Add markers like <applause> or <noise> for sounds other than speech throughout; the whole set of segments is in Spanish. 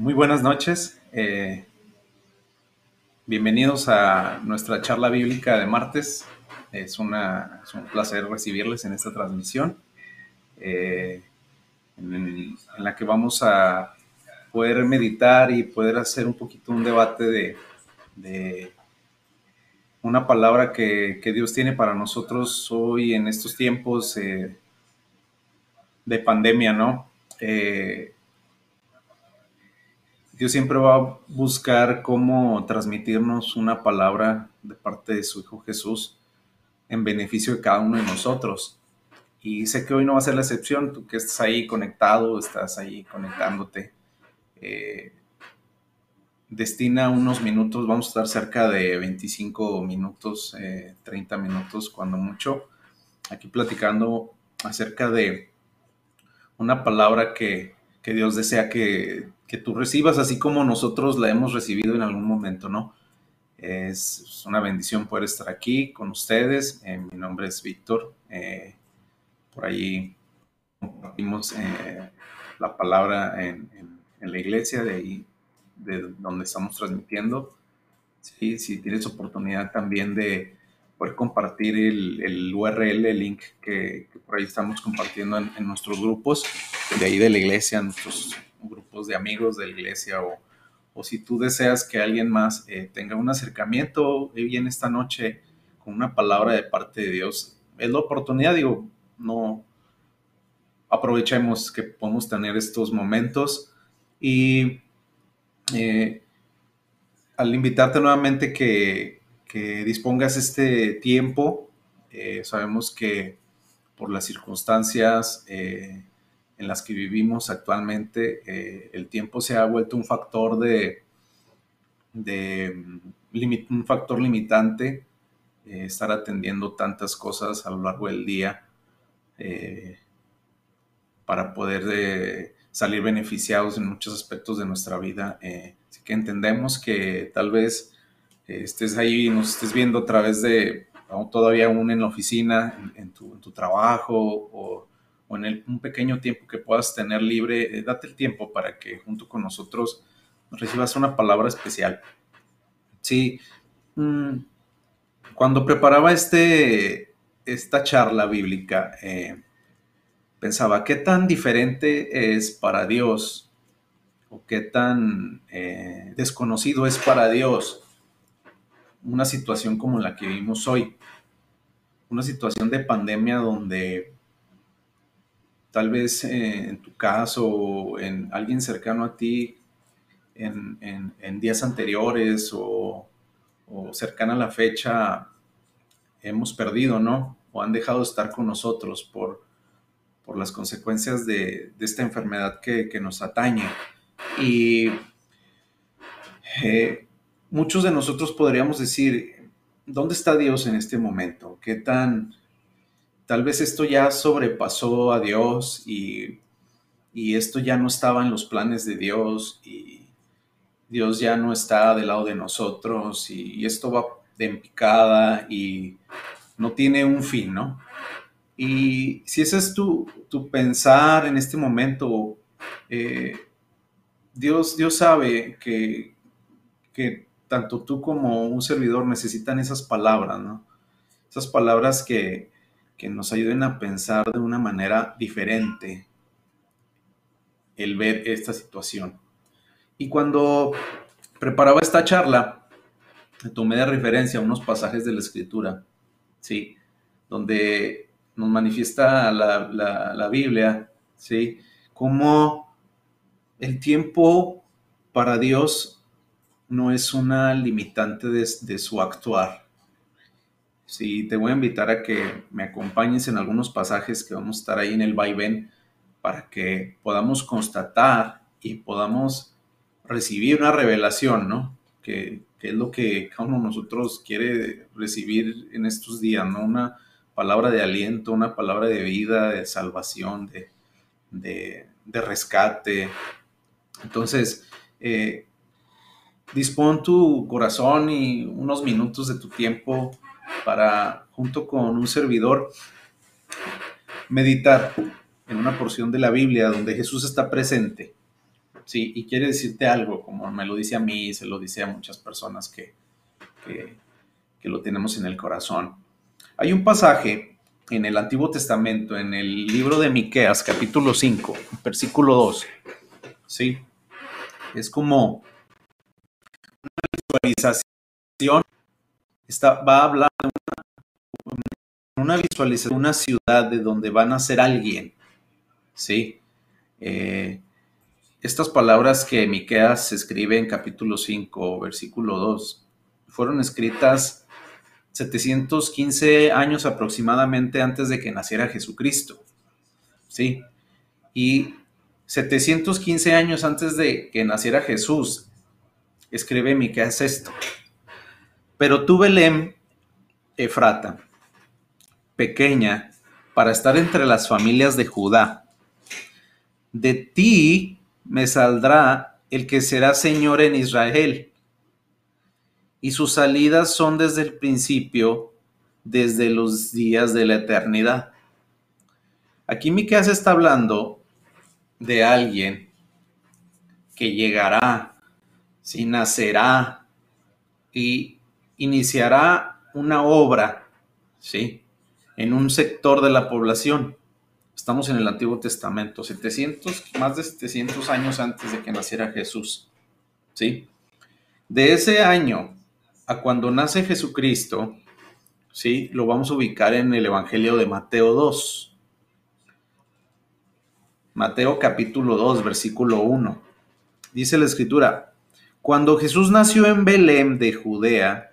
Muy buenas noches. Eh, bienvenidos a nuestra charla bíblica de martes. Es, un placer recibirles en esta transmisión, eh, en, la que vamos a poder meditar y poder hacer un poquito un debate de, una palabra que, Dios tiene para nosotros hoy en estos tiempos eh, de pandemia, ¿no? Dios siempre va a buscar cómo transmitirnos una palabra de parte de su Hijo Jesús en beneficio de cada uno de nosotros. Y sé que hoy no va a ser la excepción, tú que estás ahí conectado, estás ahí conectándote. Eh, destina unos minutos, vamos a estar cerca de 25 minutos, 30 eh, minutos cuando mucho, aquí platicando acerca de una palabra que, que Dios desea que que tú recibas, así como nosotros la hemos recibido en algún momento, ¿no? Es una bendición poder estar aquí con ustedes. Eh, mi nombre es Víctor. Eh, por ahí compartimos eh, la palabra en, la iglesia, de ahí, de donde estamos transmitiendo. Sí, si tienes oportunidad también de poder compartir el, URL, el link que, por ahí estamos compartiendo en, en, nuestros grupos, de ahí de la iglesia, nuestros grupos de amigos de la iglesia o, o si tú deseas que alguien más eh, tenga un acercamiento bien esta noche con una palabra de parte de Dios, es la oportunidad, digo, no aprovechemos que podemos tener estos momentos y eh, al invitarte nuevamente que, que dispongas este tiempo, eh, sabemos que por las circunstancias en las que vivimos actualmente, eh, el tiempo se ha vuelto un factor de, de un factor limitante, eh, estar atendiendo tantas cosas a lo largo del día eh, para poder salir beneficiados en muchos aspectos de nuestra vida. así que entendemos que tal vez estés ahí y nos estés viendo a través de, todavía aún en la oficina, en, tu, en tu trabajo o o en un pequeño tiempo que puedas tener libre, eh, date el tiempo para que junto con nosotros recibas una palabra especial. Sí, mm, cuando preparaba este, esta charla bíblica, eh, pensaba, ¿qué tan diferente es para Dios o qué tan eh, desconocido es para Dios una situación como la que vivimos hoy? Una situación de pandemia donde tal vez eh, en tu caso o en alguien cercano a ti en, días anteriores o, cercana a la fecha hemos perdido, ¿no? O han dejado de estar con nosotros por, por las consecuencias de, esta enfermedad que, nos atañe. Y eh, muchos de nosotros podríamos decir, ¿dónde está Dios en este momento? ¿Qué tan tal vez esto ya sobrepasó a Dios y, esto ya no estaba en los planes de Dios y Dios ya no está del lado de nosotros y, esto va de en picada y no tiene un fin, ¿no? Y si ese es tu, pensar en este momento, eh, Dios, Dios sabe que, que tanto tú como un servidor necesitan esas palabras, ¿no? Esas palabras que, que nos ayuden a pensar de una manera diferente el ver esta situación. Y cuando preparaba esta charla, tomé de referencia unos pasajes de la escritura, ¿sí? Donde nos manifiesta la, Biblia, ¿sí? Como el tiempo para Dios no es una limitante de su actuar, Sí, te voy a invitar a que me acompañes en algunos pasajes que vamos a estar ahí en el vaivén para que podamos constatar y podamos recibir una revelación, ¿no? Que, es lo que cada uno de nosotros quiere recibir en estos días, ¿no? Una palabra de aliento, una palabra de vida, de salvación, de, rescate. Entonces, eh, dispón tu corazón y unos minutos de tu tiempo para, junto con un servidor, meditar en una porción de la Biblia donde Jesús está presente. ¿sí? Y quiere decirte algo, como me lo dice a mí se lo dice a muchas personas que, que, que lo tenemos en el corazón. Hay un pasaje en el Antiguo Testamento, en el libro de Miqueas, capítulo 5, versículo 2. ¿Sí? Es como una visualización. Está, va a hablar de una, una visualización una ciudad de donde va a nacer alguien. ¿Sí? Eh, estas palabras que Miqueas escribe en capítulo 5, versículo 2, fueron escritas 715 años aproximadamente antes de que naciera Jesucristo. ¿Sí? Y 715 años antes de que naciera Jesús, escribe Miqueas esto. Pero tú, Belén, Efrata, pequeña, para estar entre las familias de Judá, de ti me saldrá el que será Señor en Israel y sus salidas son desde el principio, desde los días de la eternidad. Aquí Miqueas está hablando de alguien que llegará, si nacerá y iniciará una obra, ¿sí? En un sector de la población. Estamos en el Antiguo Testamento, 700, más de 700 años antes de que naciera Jesús, ¿sí? De ese año a cuando nace Jesucristo, ¿sí? Lo vamos a ubicar en el Evangelio de Mateo 2. Mateo capítulo 2, versículo 1. Dice la escritura, cuando Jesús nació en Belén de Judea,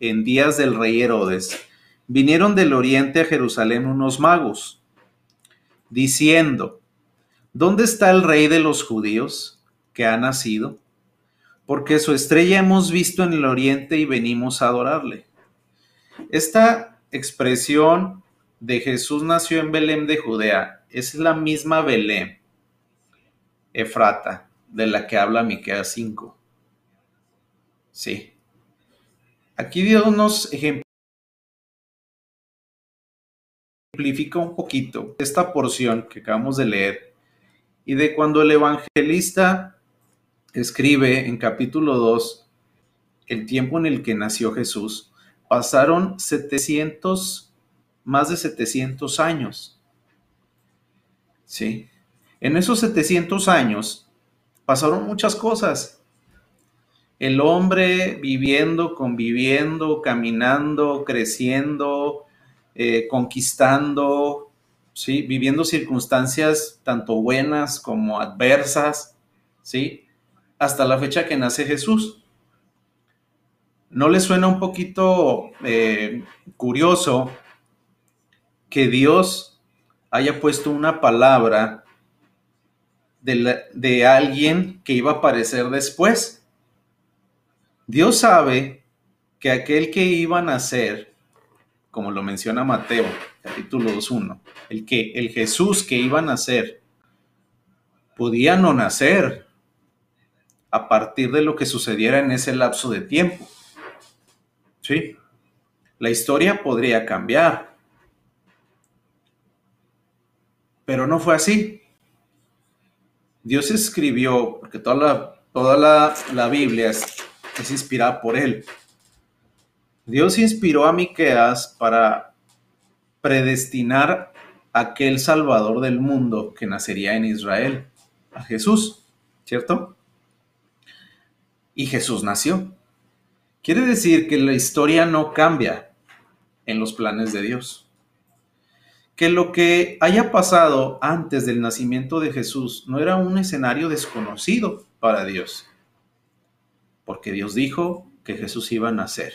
en días del rey Herodes, vinieron del oriente a Jerusalén unos magos, diciendo, ¿dónde está el rey de los judíos que ha nacido? porque su estrella hemos visto en el oriente y venimos a adorarle. Esta expresión de Jesús nació en Belén de Judea es la misma Belén, Efrata, de la que habla Miqueas 5. Sí. Aquí Dios nos ejemplifica un poquito esta porción que acabamos de leer y de cuando el evangelista escribe en capítulo 2 el tiempo en el que nació Jesús. Pasaron 700, más de 700 años. ¿Sí? En esos 700 años pasaron muchas cosas. El hombre viviendo, conviviendo, caminando, creciendo, eh, conquistando, ¿sí? viviendo circunstancias tanto buenas como adversas, ¿sí? hasta la fecha que nace Jesús. ¿No le suena un poquito eh, curioso que Dios haya puesto una palabra de, de alguien que iba a aparecer después? Dios sabe que aquel que iba a nacer, como lo menciona Mateo, capítulo 2.1, el que el Jesús que iba a nacer podía no nacer, a partir de lo que sucediera en ese lapso de tiempo. ¿Sí? La historia podría cambiar. Pero no fue así. Dios escribió, porque toda la, toda la, Biblia es, es, inspirada por él. Dios inspiró a Miqueas para predestinar aquel Salvador del mundo que nacería en Israel, a Jesús, ¿cierto? y Jesús nació. Quiere decir que la historia no cambia en los planes de Dios. Que lo que haya pasado antes del nacimiento de Jesús no era un escenario desconocido para Dios. Porque Dios dijo que Jesús iba a nacer.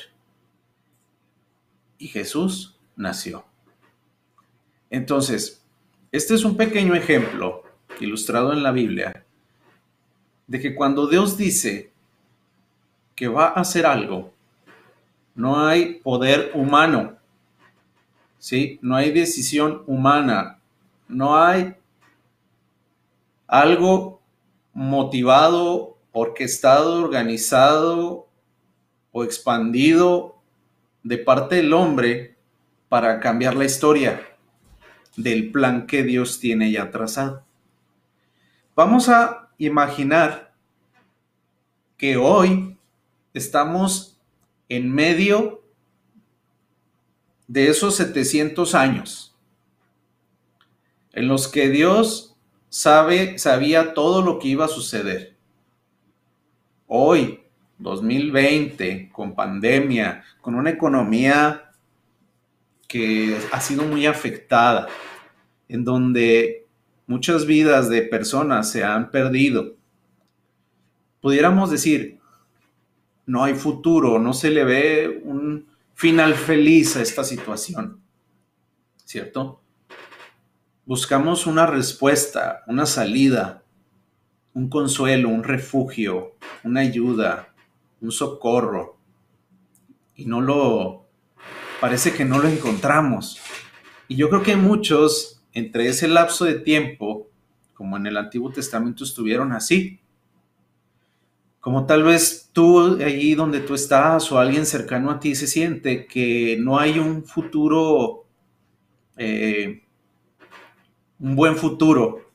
Y Jesús nació. Entonces, este es un pequeño ejemplo ilustrado en la Biblia de que cuando Dios dice que va a hacer algo, no hay poder humano, ¿sí? No hay decisión humana, no hay algo motivado, orquestado, organizado o expandido de parte del hombre para cambiar la historia del plan que Dios tiene ya trazado. Vamos a imaginar que hoy estamos en medio de esos 700 años en los que Dios sabe, sabía todo lo que iba a suceder. Hoy, 2020, con pandemia, con una economía que ha sido muy afectada, en donde muchas vidas de personas se han perdido. Pudiéramos decir, no hay futuro, no se le ve un final feliz a esta situación, ¿cierto? Buscamos una respuesta, una salida, un consuelo, un refugio, una ayuda, un socorro, y no lo, parece que no lo encontramos. Y yo creo que muchos entre ese lapso de tiempo, como en el Antiguo Testamento estuvieron así. Como tal vez tú allí donde tú estás o alguien cercano a ti se siente que no hay un futuro, eh, un buen futuro.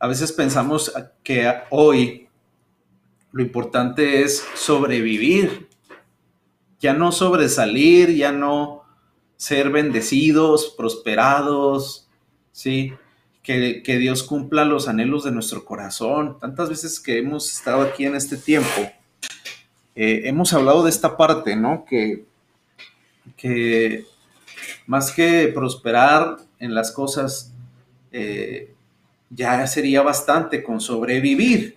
A veces pensamos que hoy lo importante es sobrevivir, ya no sobresalir, ya no ser bendecidos, prosperados, ¿sí? Que, Dios cumpla los anhelos de nuestro corazón. Tantas veces que hemos estado aquí en este tiempo, eh, hemos hablado de esta parte, ¿no? Que, que más que prosperar en las cosas, eh, ya sería bastante con sobrevivir.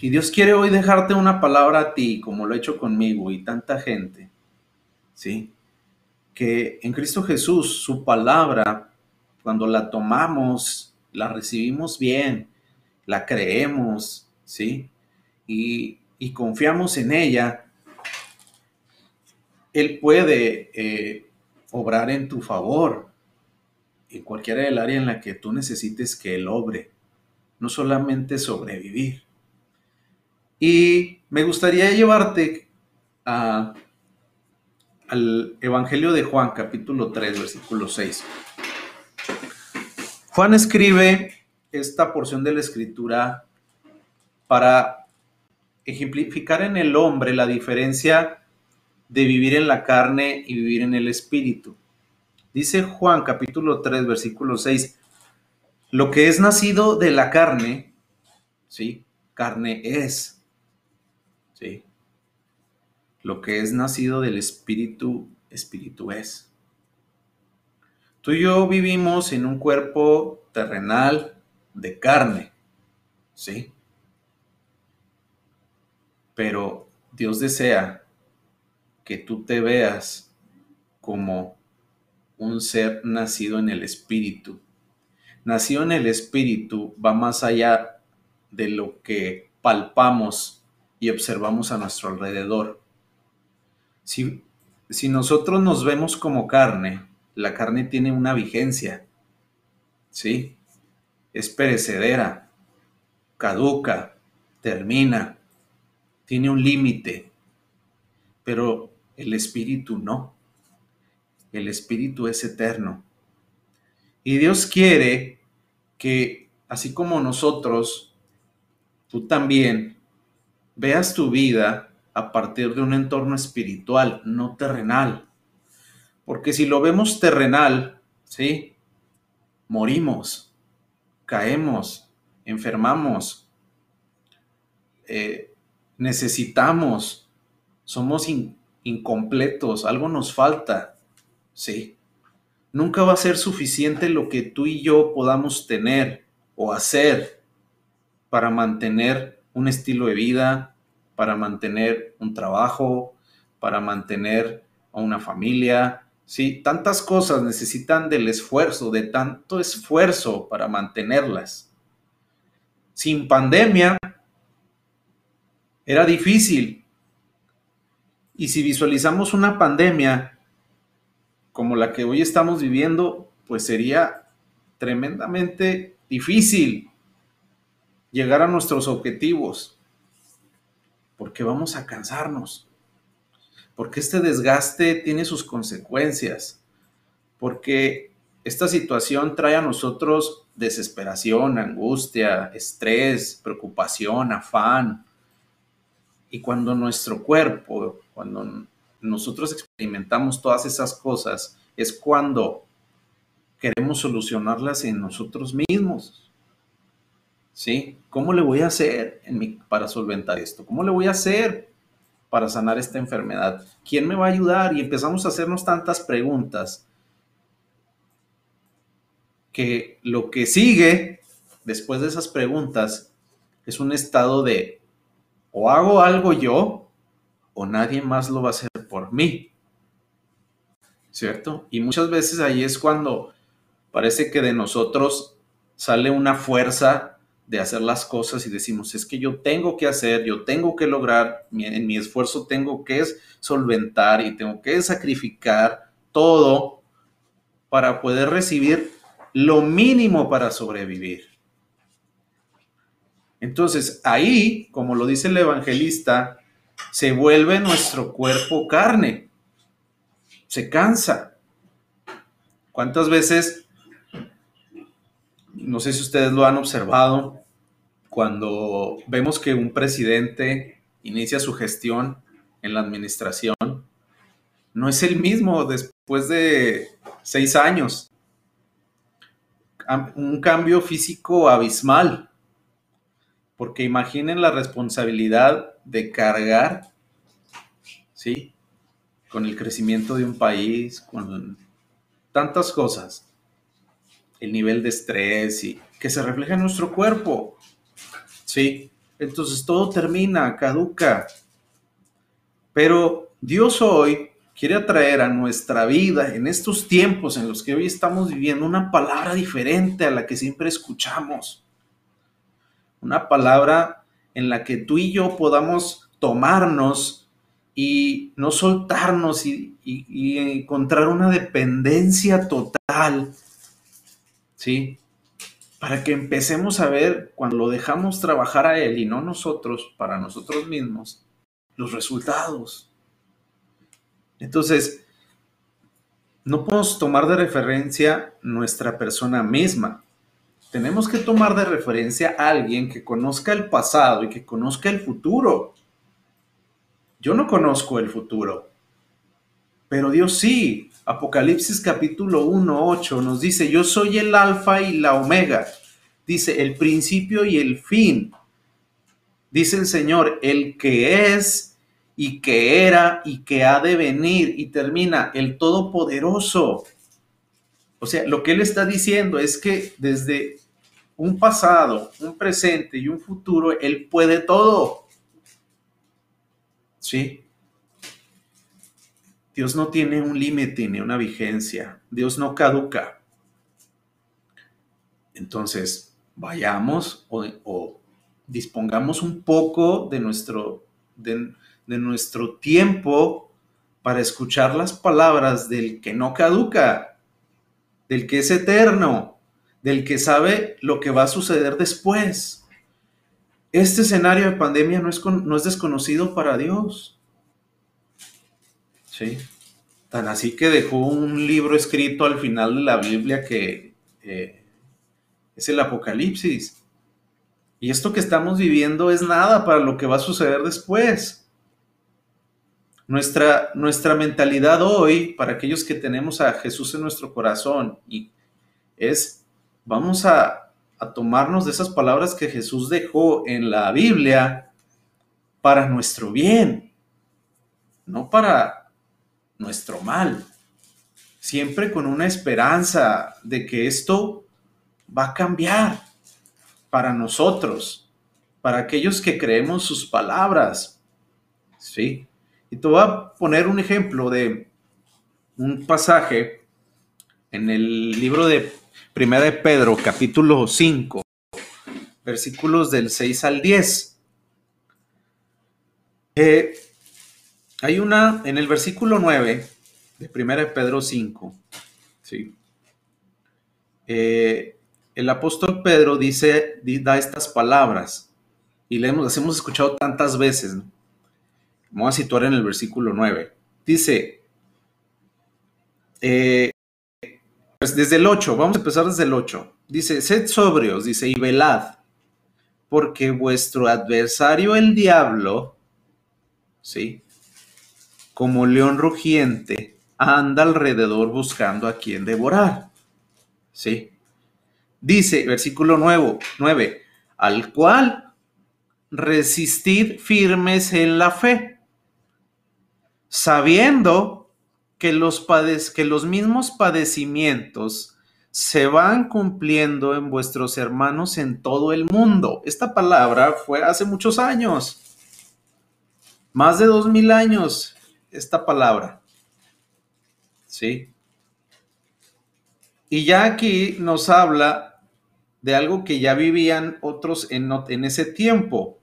Y Dios quiere hoy dejarte una palabra a ti, como lo ha hecho conmigo y tanta gente, ¿sí? que en Cristo Jesús su palabra, cuando la tomamos, la recibimos bien, la creemos, ¿sí? Y, confiamos en ella, Él puede eh, obrar en tu favor en cualquier del área en la que tú necesites que Él obre, no solamente sobrevivir. Y me gustaría llevarte al Evangelio de Juan, capítulo 3, versículo 6. Juan escribe esta porción de la escritura para ejemplificar en el hombre la diferencia de vivir en la carne y vivir en el espíritu. Dice Juan capítulo 3 versículo 6, lo que es nacido de la carne, ¿sí? Carne es, ¿sí? Lo que es nacido del Espíritu, Espíritu es. Tú y yo vivimos en un cuerpo terrenal de carne, ¿sí? Pero Dios desea que tú te veas como un ser nacido en el Espíritu. Nacido en el Espíritu va más allá de lo que palpamos y observamos a nuestro alrededor. Si, nosotros nos vemos como carne, la carne tiene una vigencia, ¿sí? Es perecedera, caduca, termina, tiene un límite, pero el espíritu no. El espíritu es eterno. Y Dios quiere que, así como nosotros, tú también veas tu vida a partir de un entorno espiritual, no terrenal. Porque si lo vemos terrenal, ¿sí? Morimos, caemos, enfermamos, eh, necesitamos, somos incompletos, algo nos falta, ¿sí? Nunca va a ser suficiente lo que tú y yo podamos tener o hacer para mantener un estilo de vida, para mantener un trabajo, para mantener a una familia. Sí, tantas cosas necesitan del esfuerzo, de tanto esfuerzo para mantenerlas. Sin pandemia era difícil. Y si visualizamos una pandemia como la que hoy estamos viviendo, pues sería tremendamente difícil llegar a nuestros objetivos porque vamos a cansarnos, porque este desgaste tiene sus consecuencias, porque esta situación trae a nosotros desesperación, angustia, estrés, preocupación, afán. Y cuando nuestro cuerpo, cuando nosotros experimentamos todas esas cosas, es cuando queremos solucionarlas en nosotros mismos. ¿Sí? ¿Cómo le voy a hacer para solventar esto? ¿Cómo le voy a hacer para sanar esta enfermedad? ¿Quién me va a ayudar? Y empezamos a hacernos tantas preguntas que lo que sigue después de esas preguntas es un estado de o hago algo yo o nadie más lo va a hacer mí. ¿Cierto? Y muchas veces ahí es cuando parece que de nosotros sale una fuerza de hacer las cosas y decimos, es que yo tengo que hacer, yo tengo que lograr, en mi esfuerzo tengo que solventar y tengo que sacrificar todo para poder recibir lo mínimo para sobrevivir. Entonces, ahí, como lo dice el evangelista, se vuelve nuestro cuerpo carne, se cansa. ¿Cuántas veces, no sé si ustedes lo han observado, cuando vemos que un presidente inicia su gestión en la administración, no es el mismo después de seis años. Un cambio físico abismal porque imaginen la responsabilidad de cargar, ¿sí? Con el crecimiento de un país, con tantas cosas. El nivel de estrés y que se refleja en nuestro cuerpo. ¿Sí? Entonces todo termina, caduca. Pero Dios hoy quiere atraer a nuestra vida en estos tiempos en los que hoy estamos viviendo una palabra diferente a la que siempre escuchamos una palabra en la que tú y yo podamos tomarnos y no soltarnos y, encontrar una dependencia total, ¿sí? Para que empecemos a ver cuando lo dejamos trabajar a Él y no nosotros, para nosotros mismos, los resultados. Entonces, no podemos tomar de referencia nuestra persona misma, tenemos que tomar de referencia a alguien que conozca el pasado y que conozca el futuro. Yo no conozco el futuro, pero Dios sí. Apocalipsis capítulo 1, 8 nos dice, yo soy el alfa y la omega. Dice, el principio y el fin. Dice el Señor, el que es y que era y que ha de venir. Y termina, el todopoderoso. O sea, lo que él está diciendo es que desde un pasado, un presente y un futuro, Él puede todo. ¿Sí? Dios no tiene un límite ni una vigencia. Dios no caduca. Entonces, vayamos o, dispongamos un poco de nuestro, de nuestro tiempo para escuchar las palabras del que no caduca, del que es eterno, del que sabe lo que va a suceder después. Este escenario de pandemia no es, no es desconocido para Dios. Sí. Tan así que dejó un libro escrito al final de la Biblia que eh, es el Apocalipsis. Y esto que estamos viviendo es nada para lo que va a suceder después. Nuestra, nuestra mentalidad hoy, para aquellos que tenemos a Jesús en nuestro corazón, y es vamos a, tomarnos de esas palabras que Jesús dejó en la Biblia para nuestro bien, no para nuestro mal. Siempre con una esperanza de que esto va a cambiar para nosotros, para aquellos que creemos sus palabras. ¿Sí? Y te voy a poner un ejemplo de un pasaje en el libro de Primera de Pedro, capítulo 5, versículos del 6 al 10. Eh, hay una, en el versículo 9 de Primera de Pedro 5, ¿sí? Eh, el apóstol Pedro dice, da estas palabras, y las hemos escuchado tantas veces. ¿no? Vamos a situar en el versículo 9. Dice, eh, Pues desde el 8, vamos a empezar desde el 8. Dice, sed sobrios, dice, y velad, porque vuestro adversario el diablo, ¿sí? Como león rugiente, anda alrededor buscando a quien devorar, ¿sí? Dice, versículo 9, 9 al cual resistid firmes en la fe, sabiendo que los, que los mismos padecimientos se van cumpliendo en vuestros hermanos en todo el mundo. Esta palabra fue hace muchos años, más de dos mil años, esta palabra. ¿Sí? Y ya aquí nos habla de algo que ya vivían otros en, en ese tiempo.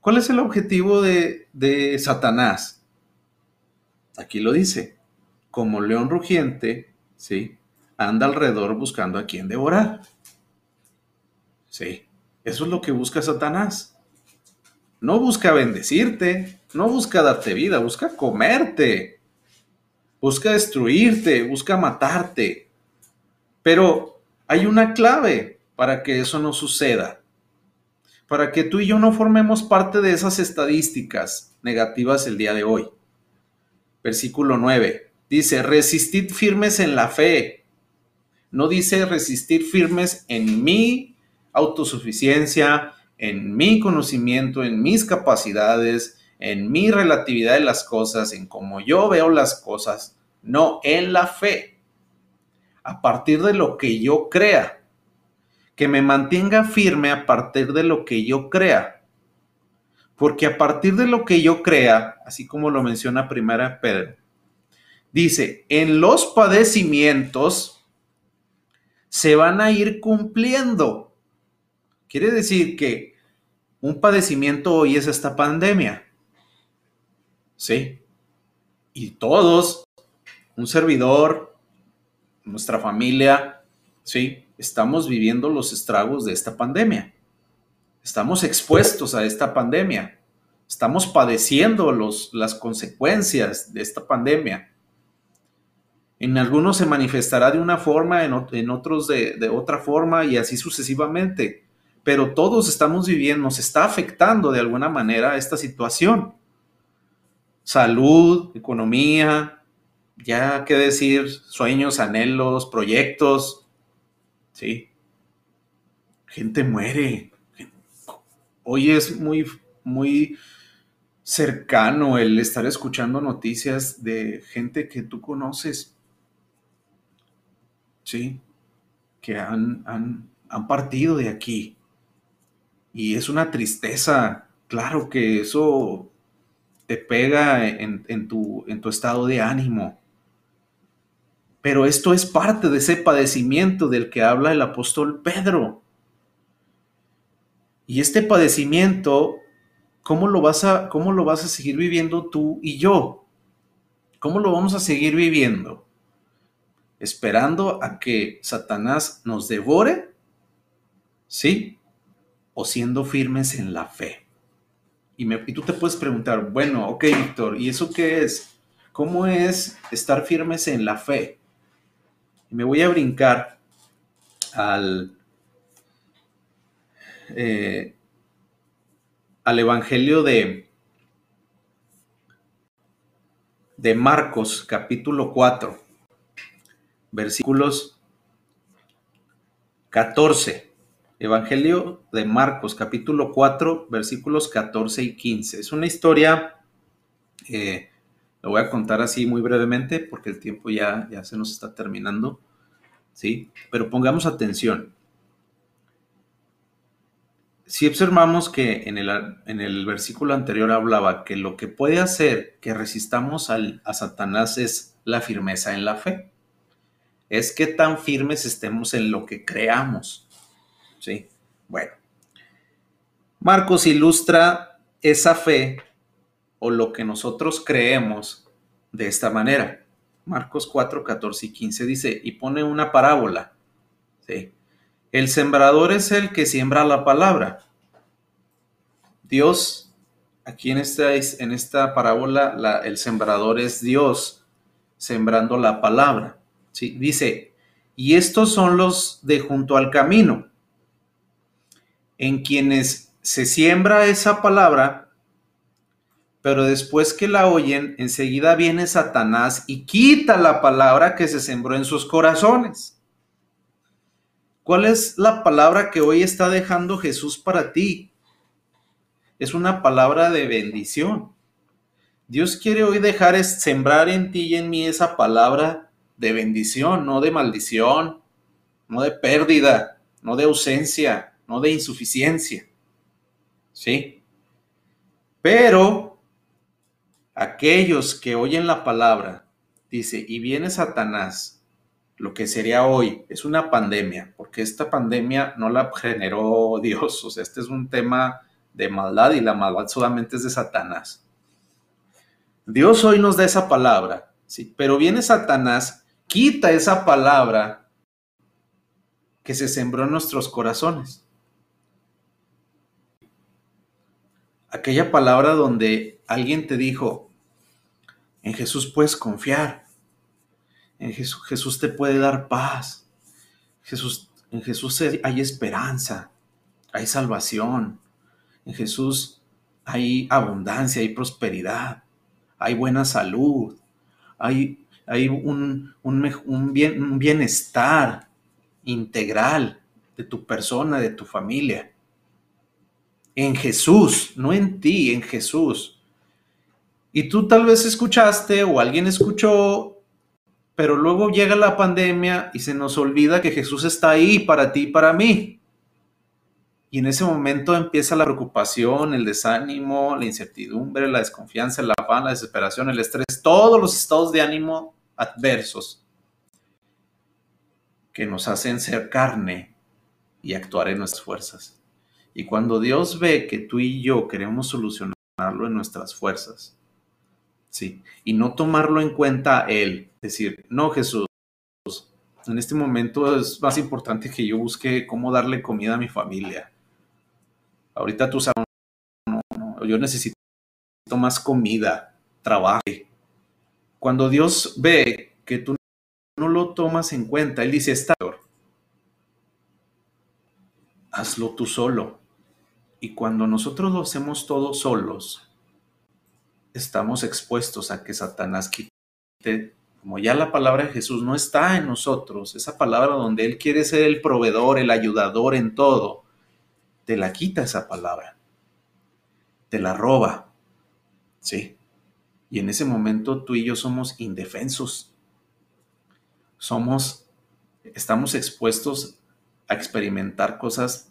¿Cuál es el objetivo de, de Satanás? Aquí lo dice, como león rugiente, ¿sí? anda alrededor buscando a quien devorar. Sí, eso es lo que busca Satanás. No busca bendecirte, no busca darte vida, busca comerte, busca destruirte, busca matarte. Pero hay una clave para que eso no suceda, para que tú y yo no formemos parte de esas estadísticas negativas el día de hoy. Versículo 9 dice, resistid firmes en la fe, no dice resistir firmes en mi autosuficiencia, en mi conocimiento, en mis capacidades, en mi relatividad de las cosas, en cómo yo veo las cosas. No, en la fe. A partir de lo que yo crea. Que me mantenga firme a partir de lo que yo crea. Porque a partir de lo que yo crea, así como lo menciona primera Pedro, dice, en los padecimientos, se van a ir cumpliendo. Quiere decir que un padecimiento hoy es esta pandemia. ¿Sí? Y todos, un servidor, nuestra familia, ¿sí? Estamos viviendo los estragos de esta pandemia. Estamos expuestos a esta pandemia. Estamos padeciendo los, las consecuencias de esta pandemia. En algunos se manifestará de una forma, en, otros de, otra forma y así sucesivamente. Pero todos estamos viviendo, nos está afectando de alguna manera esta situación. Salud, economía, ya qué decir, sueños, anhelos, proyectos. Sí. Gente muere. Hoy es muy, muy cercano el estar escuchando noticias de gente que tú conoces ¿sí? Que han, han, partido de aquí. Y es una tristeza, claro que eso te pega en, tu, en tu estado de ánimo. Pero esto es parte de ese padecimiento del que habla el apóstol Pedro. Y este padecimiento, ¿cómo lo vas a, cómo lo vas a seguir viviendo tú y yo? ¿Cómo lo vamos a seguir viviendo? esperando a que Satanás nos devore, ¿sí? O siendo firmes en la fe. Y, me, tú te puedes preguntar, bueno, ok, Víctor, ¿y eso qué es? ¿Cómo es estar firmes en la fe? Y me voy a brincar al, eh, al Evangelio de, de Marcos, capítulo 4 versículos 14. Evangelio de Marcos, capítulo 4, versículos 14 y 15. Es una historia, eh, lo voy a contar así muy brevemente porque el tiempo ya, ya se nos está terminando, ¿sí? Pero pongamos atención. Si observamos que en el, en el versículo anterior hablaba que lo que puede hacer que resistamos al, a Satanás es la firmeza en la fe es que tan firmes estemos en lo que creamos. ¿Sí? Bueno. Marcos ilustra esa fe o lo que nosotros creemos de esta manera. Marcos 4, 14 y 15 dice, y pone una parábola. ¿sí? El sembrador es el que siembra la palabra. Dios, aquí en esta, en esta parábola, el sembrador es Dios sembrando la palabra. Dice, y estos son los de junto al camino, en quienes se siembra esa palabra, pero después que la oyen, enseguida viene Satanás y quita la palabra que se sembró en sus corazones. ¿Cuál es la palabra que hoy está dejando Jesús para ti? Es una palabra de bendición. Dios quiere hoy dejar sembrar en ti y en mí esa palabra de bendición, no de maldición, no de pérdida, no de ausencia, no de insuficiencia. ¿Sí? Pero aquellos que oyen la palabra, dice, y viene Satanás, lo que sería hoy, es una pandemia, porque esta pandemia no la generó <laughs> Dios, o sea, este es un tema de maldad y la maldad solamente es de Satanás. Dios hoy nos da esa palabra, ¿sí? pero viene Satanás, quita esa palabra que se sembró en nuestros corazones. Aquella palabra donde alguien te dijo, en Jesús puedes confiar, en Jesús, Jesús te puede dar paz, Jesús, en Jesús hay esperanza, hay salvación, en Jesús hay abundancia, hay prosperidad hay buena salud, hay, hay un, bien, un bienestar integral de tu persona, de tu familia. En Jesús, no en ti, en Jesús. Y tú tal vez escuchaste o alguien escuchó, pero luego llega la pandemia y se nos olvida que Jesús está ahí para ti y para mí. Y en ese momento empieza la preocupación, el desánimo, la incertidumbre, la desconfianza, el afán, la desesperación, el estrés, todos los estados de ánimo adversos que nos hacen ser carne y actuar en nuestras fuerzas. Y cuando Dios ve que tú y yo queremos solucionarlo en nuestras fuerzas, ¿sí? Y no tomarlo en cuenta Él, decir, no Jesús, en este momento es más importante que yo busque cómo darle comida a mi familia Ahorita tú sabes, no, yo necesito más comida, trabajo. Cuando Dios ve que tú no lo tomas en cuenta, Él dice, está, hazlo tú solo. Y cuando nosotros lo hacemos todos solos, estamos expuestos a que Satanás quite, como ya la palabra de Jesús no está en nosotros, esa palabra donde Él quiere ser el proveedor, el ayudador en todo, te la quita esa palabra, te la roba, ¿sí? Y en ese momento tú y yo somos indefensos, somos, estamos expuestos a experimentar cosas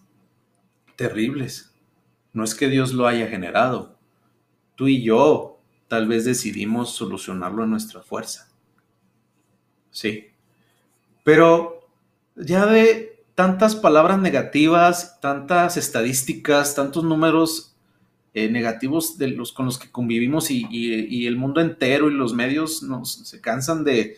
terribles. No es que Dios lo haya generado, tú y yo tal vez decidimos solucionarlo en nuestra fuerza. Sí. Pero ya de tantas palabras negativas, tantas estadísticas, tantos números eh, negativos de los con los que convivimos y, el mundo entero y los medios nos, se cansan de,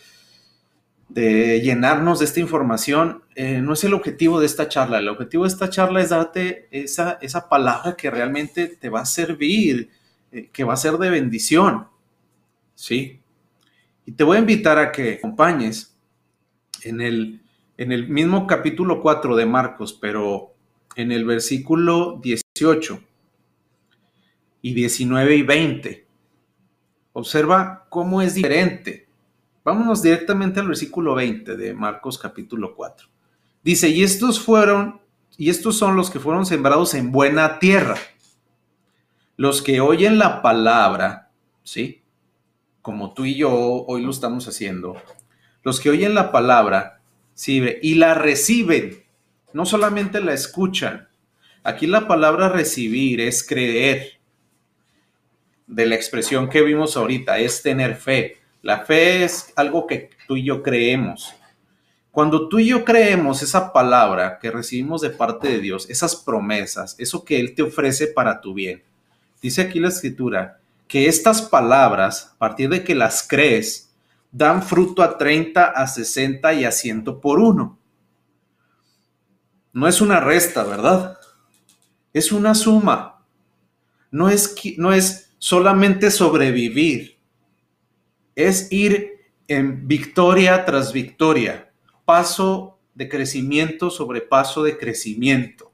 llenarnos de esta información, eh, no es el objetivo de esta charla. El objetivo de esta charla es darte esa, esa palabra que realmente te va a servir, eh, que va a ser de bendición. ¿Sí? Y te voy a invitar a que acompañes en el en el mismo capítulo 4 de Marcos, pero en el versículo 18 y 19 y 20. Observa cómo es diferente. Vámonos directamente al versículo 20 de Marcos capítulo 4. Dice, y estos fueron, y estos son los que fueron sembrados en buena tierra. Los que oyen la palabra, ¿sí? Como tú y yo hoy lo estamos haciendo. Los que oyen la palabra y la reciben, no solamente la escuchan. Aquí la palabra recibir es creer, de la expresión que vimos ahorita, es tener fe. La fe es algo que tú y yo creemos. Cuando tú y yo creemos esa palabra que recibimos de parte de Dios, esas promesas, eso que Él te ofrece para tu bien, dice aquí la escritura, que estas palabras, a partir de que las crees, dan fruto a 30, a 60 y a 100 por uno. No es una resta, ¿verdad? Es una suma. No es, no es solamente sobrevivir. Es ir en victoria tras victoria, paso de crecimiento sobre paso de crecimiento.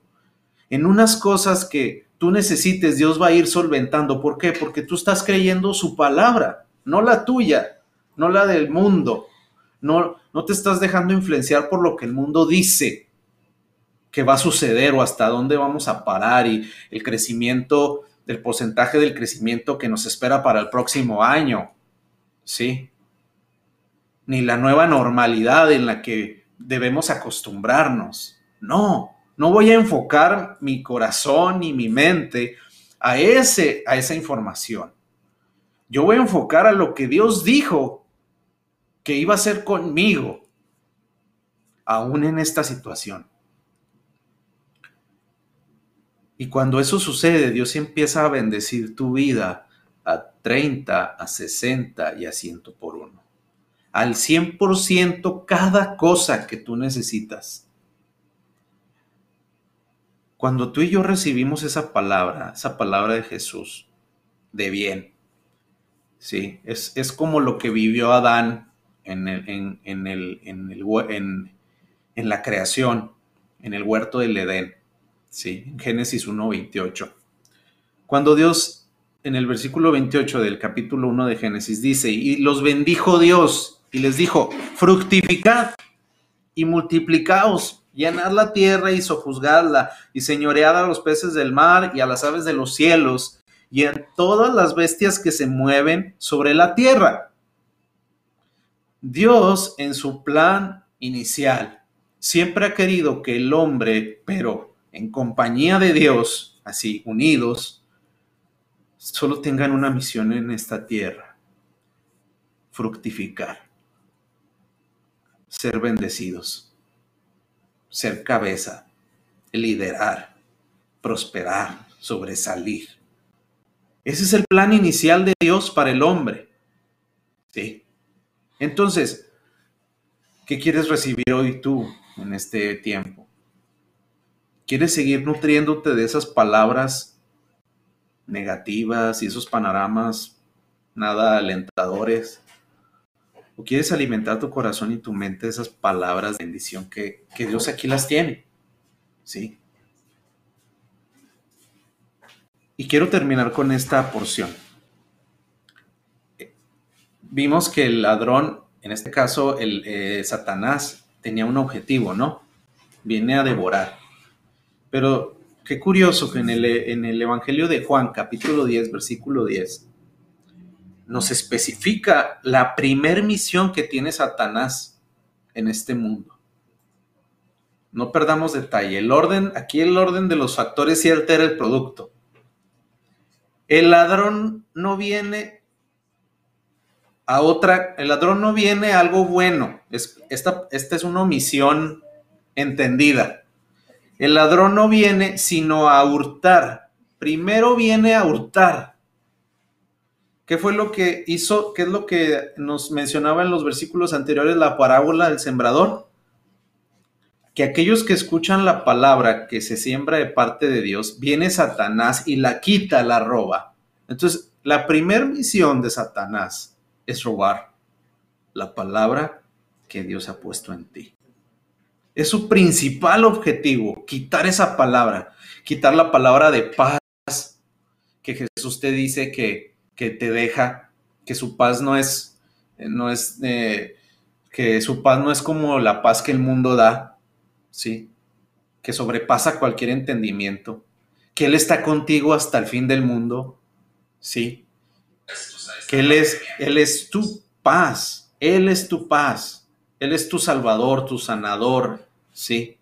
En unas cosas que tú necesites, Dios va a ir solventando. ¿Por qué? Porque tú estás creyendo su palabra, no la tuya, no la del mundo. No, no te estás dejando influenciar por lo que el mundo dice que va a suceder o hasta dónde vamos a parar y el crecimiento, el porcentaje del crecimiento que nos espera para el próximo año. ¿Sí? Ni la nueva normalidad en la que debemos acostumbrarnos. No, no voy a enfocar mi corazón ni mi mente a, ese, a esa información. Yo voy a enfocar a lo que Dios dijo que iba a ser conmigo, aún en esta situación. Y cuando eso sucede, Dios empieza a bendecir tu vida a 30, a 60 y a 100 por uno. Al 100% cada cosa que tú necesitas. Cuando tú y yo recibimos esa palabra, esa palabra de Jesús, de bien, ¿sí? Es, es como lo que vivió Adán en, el, en, en, el, en, el, en, la creación, en el huerto del Edén, ¿sí? En Génesis 1.28. Cuando Dios, en el versículo 28 del capítulo 1 de Génesis, dice, y los bendijo Dios y les dijo, fructificad y multiplicaos llenad la tierra y sojuzgadla, y señoread a los peces del mar y a las aves de los cielos, y a todas las bestias que se mueven sobre la tierra. Dios, en su plan inicial, siempre ha querido que el hombre, pero en compañía de Dios, así unidos, solo tengan una misión en esta tierra, fructificar, ser bendecidos ser cabeza, liderar, prosperar, sobresalir. Ese es el plan inicial de Dios para el hombre. ¿Sí? Entonces, ¿qué quieres recibir hoy tú en este tiempo? ¿Quieres seguir nutriéndote de esas palabras negativas y esos panoramas nada alentadores? ¿O quieres alimentar tu corazón y tu mente de esas palabras de bendición que, Dios aquí las tiene? ¿Sí? Y quiero terminar con esta porción. Vimos que el ladrón, en este caso el eh, Satanás, tenía un objetivo, ¿no? Viene a devorar. Pero qué curioso que en el, en el Evangelio de Juan, capítulo 10, versículo 10, nos especifica la primer misión que tiene Satanás en este mundo. No perdamos detalle. El orden, aquí el orden de los factores sí altera el producto. El ladrón no viene a otra, el ladrón no viene a algo bueno. esta, esta es una omisión entendida. El ladrón no viene sino a hurtar. Primero viene a hurtar ¿Qué fue lo que hizo? ¿Qué es lo que nos mencionaba en los versículos anteriores la parábola del sembrador? Que aquellos que escuchan la palabra que se siembra de parte de Dios, viene Satanás y la quita, la roba. Entonces, la primera misión de Satanás es robar la palabra que Dios ha puesto en ti. Es su principal objetivo, quitar esa palabra, quitar la palabra de paz que Jesús te dice que que te deja, que su paz no es, no es, eh, que su paz no es como la paz que el mundo da, ¿sí? Que sobrepasa cualquier entendimiento, que Él está contigo hasta el fin del mundo, ¿sí? Que Él es, Él es tu paz, Él es tu paz, Él es tu salvador, tu sanador, ¿sí?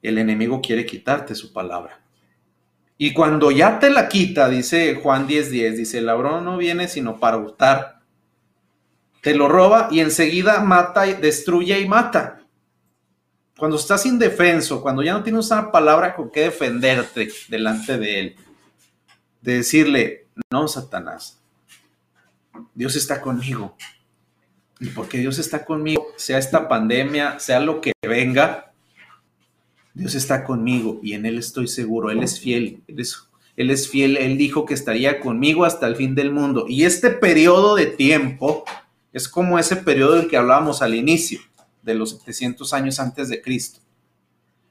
El enemigo quiere quitarte su palabra. Y cuando ya te la quita, dice Juan 10:10, dice, el ladrón no viene sino para hurtar. Te lo roba y enseguida mata, destruye y mata. Cuando estás indefenso, cuando ya no tienes una palabra con que defenderte delante de él, de decirle, no, Satanás, Dios está conmigo. Y porque Dios está conmigo, sea esta pandemia, sea lo que venga, Dios está conmigo y en Él estoy seguro. Él es fiel. Él es, él es fiel. Él dijo que estaría conmigo hasta el fin del mundo. Y este periodo de tiempo es como ese periodo del que hablábamos al inicio. de los 700 años antes de Cristo.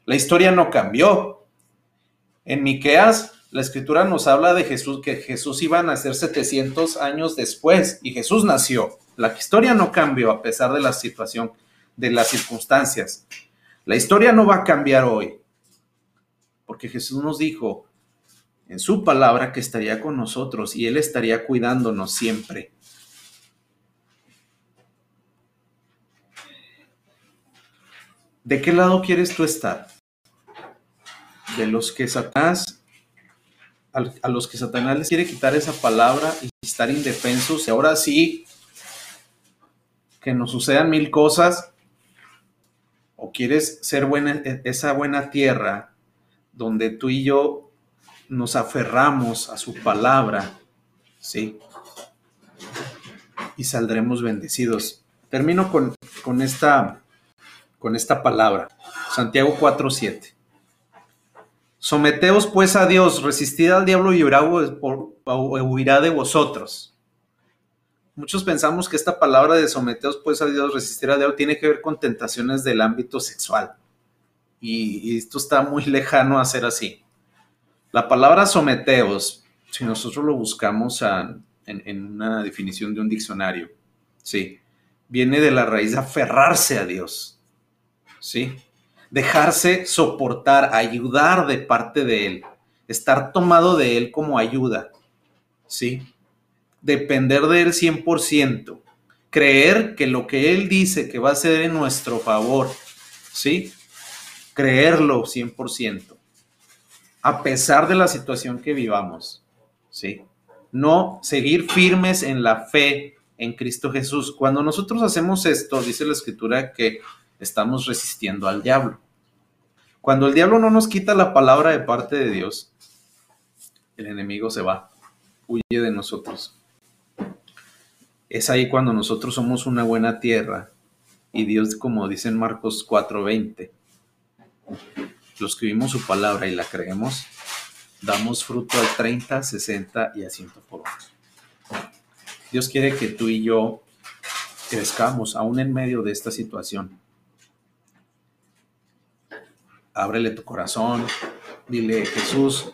La historia no cambió. En Miqueas, la escritura nos habla de Jesús, que Jesús iba a nacer 700 años después y Jesús nació. La historia no cambió a pesar de la situación, de las circunstancias. La historia no va a cambiar hoy, porque Jesús nos dijo en su palabra que estaría con nosotros y Él estaría cuidándonos siempre. ¿De qué lado quieres tú estar? ¿De los que Satanás, a los que Satanás les quiere quitar esa palabra y estar indefensos? Y ahora sí, que nos sucedan mil cosas. ¿O quieres ser buena, esa buena tierra donde tú y yo nos aferramos a su palabra? Sí. Y saldremos bendecidos. Termino con, con esta con esta palabra. Santiago 4:7. Someteos pues a Dios, resistid al diablo y huirá de vosotros. Muchos pensamos que esta palabra de someteos pues a Dios, resistir al diablo, tiene que ver con tentaciones del ámbito sexual. Y, esto está muy <laughs> lejano a ser así. La palabra someteos, si nosotros lo buscamos en, en una definición de un diccionario, sí, viene de la raíz de aferrarse a Dios ¿sí? Dejarse soportar, ayudar de parte de Él, estar tomado de Él como ayuda, ¿sí? Depender de Él 100%, creer que lo que Él dice que va a ser en nuestro favor, ¿sí? Creerlo 100%, a pesar de la situación que vivamos, ¿sí? No seguir firmes en la fe en Cristo Jesús. Cuando nosotros hacemos esto, dice la escritura que estamos resistiendo al diablo. Cuando el diablo no nos quita la palabra de parte de Dios, el enemigo se va, huye de nosotros. Es ahí cuando nosotros somos una buena tierra y Dios, como dice en Marcos 4:20, los que vimos su palabra y la creemos, damos fruto al 30, 60 y a 100 por uno. Dios quiere que tú y yo crezcamos aún en medio de esta situación ábrele tu corazón, dile, Jesús,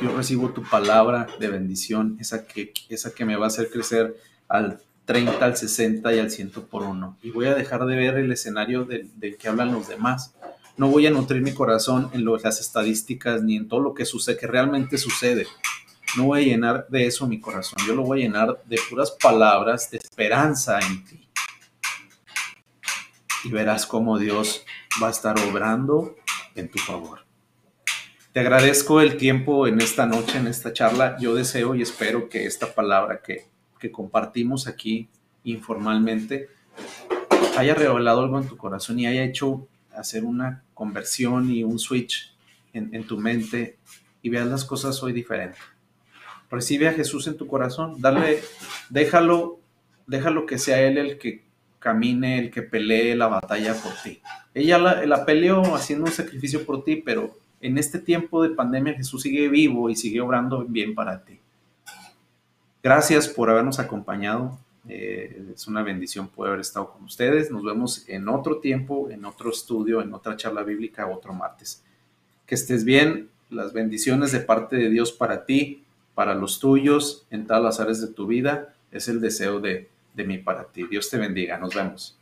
yo recibo tu palabra de bendición, esa que, esa que me va a hacer crecer al 30, al 60 y al 100 por uno. Y voy a dejar de ver el escenario del, que hablan los demás. No voy a nutrir mi corazón en las estadísticas ni en todo lo que sucede, que realmente sucede. No voy a llenar de eso mi corazón. Yo lo voy a llenar de puras palabras de esperanza en ti. Y verás cómo Dios va a estar obrando en tu favor. Te agradezco el tiempo en esta noche, en esta charla. Yo deseo y espero que esta palabra que, compartimos aquí informalmente haya revelado algo en tu corazón y haya hecho hacer una conversión y un switch en, en, tu mente y veas las cosas hoy diferente. Recibe a Jesús en tu corazón, dale, déjalo, déjalo que sea Él el que camine, el que pelee la batalla por ti. Ella la, peleó haciendo un sacrificio por ti, pero en este tiempo de pandemia Jesús sigue vivo y sigue obrando bien para ti. Gracias por habernos acompañado. Eh, es una bendición poder haber estado con ustedes. Nos vemos en otro tiempo, en otro estudio, en otra charla bíblica, otro martes. Que estés bien. Las bendiciones de parte de Dios para ti, para los tuyos, en todas las áreas de tu vida, es el deseo de, de mí para ti. Dios te bendiga. Nos vemos.